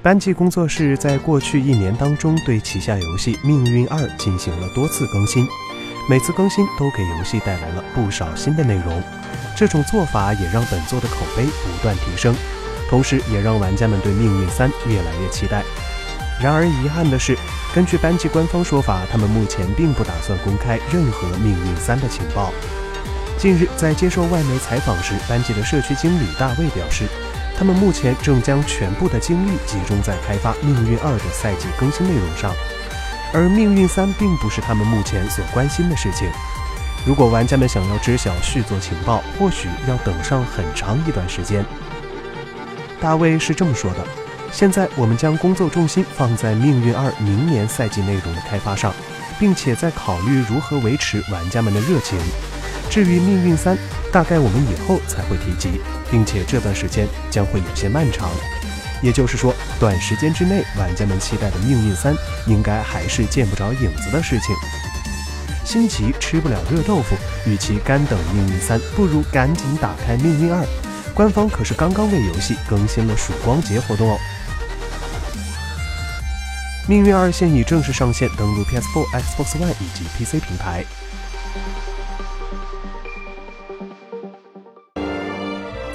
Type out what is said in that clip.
班级工作室在过去一年当中对旗下游戏《命运二》进行了多次更新，每次更新都给游戏带来了不少新的内容。这种做法也让本作的口碑不断提升，同时也让玩家们对《命运三》越来越期待。然而遗憾的是，根据班级官方说法，他们目前并不打算公开任何《命运三》的情报。近日在接受外媒采访时，班级的社区经理大卫表示。他们目前正将全部的精力集中在开发《命运二》的赛季更新内容上，而《命运三》并不是他们目前所关心的事情。如果玩家们想要知晓续作情报，或许要等上很长一段时间。大卫是这么说的：“现在我们将工作重心放在《命运二》明年赛季内容的开发上，并且在考虑如何维持玩家们的热情。至于《命运三》，大概我们以后才会提及。”并且这段时间将会有些漫长，也就是说，短时间之内，玩家们期待的《命运三》应该还是见不着影子的事情。心急吃不了热豆腐，与其干等《命运三》，不如赶紧打开《命运二》。官方可是刚刚为游戏更新了曙光节活动哦。《命运二》现已正式上线，登陆 PS4、Xbox One 以及 PC 平台。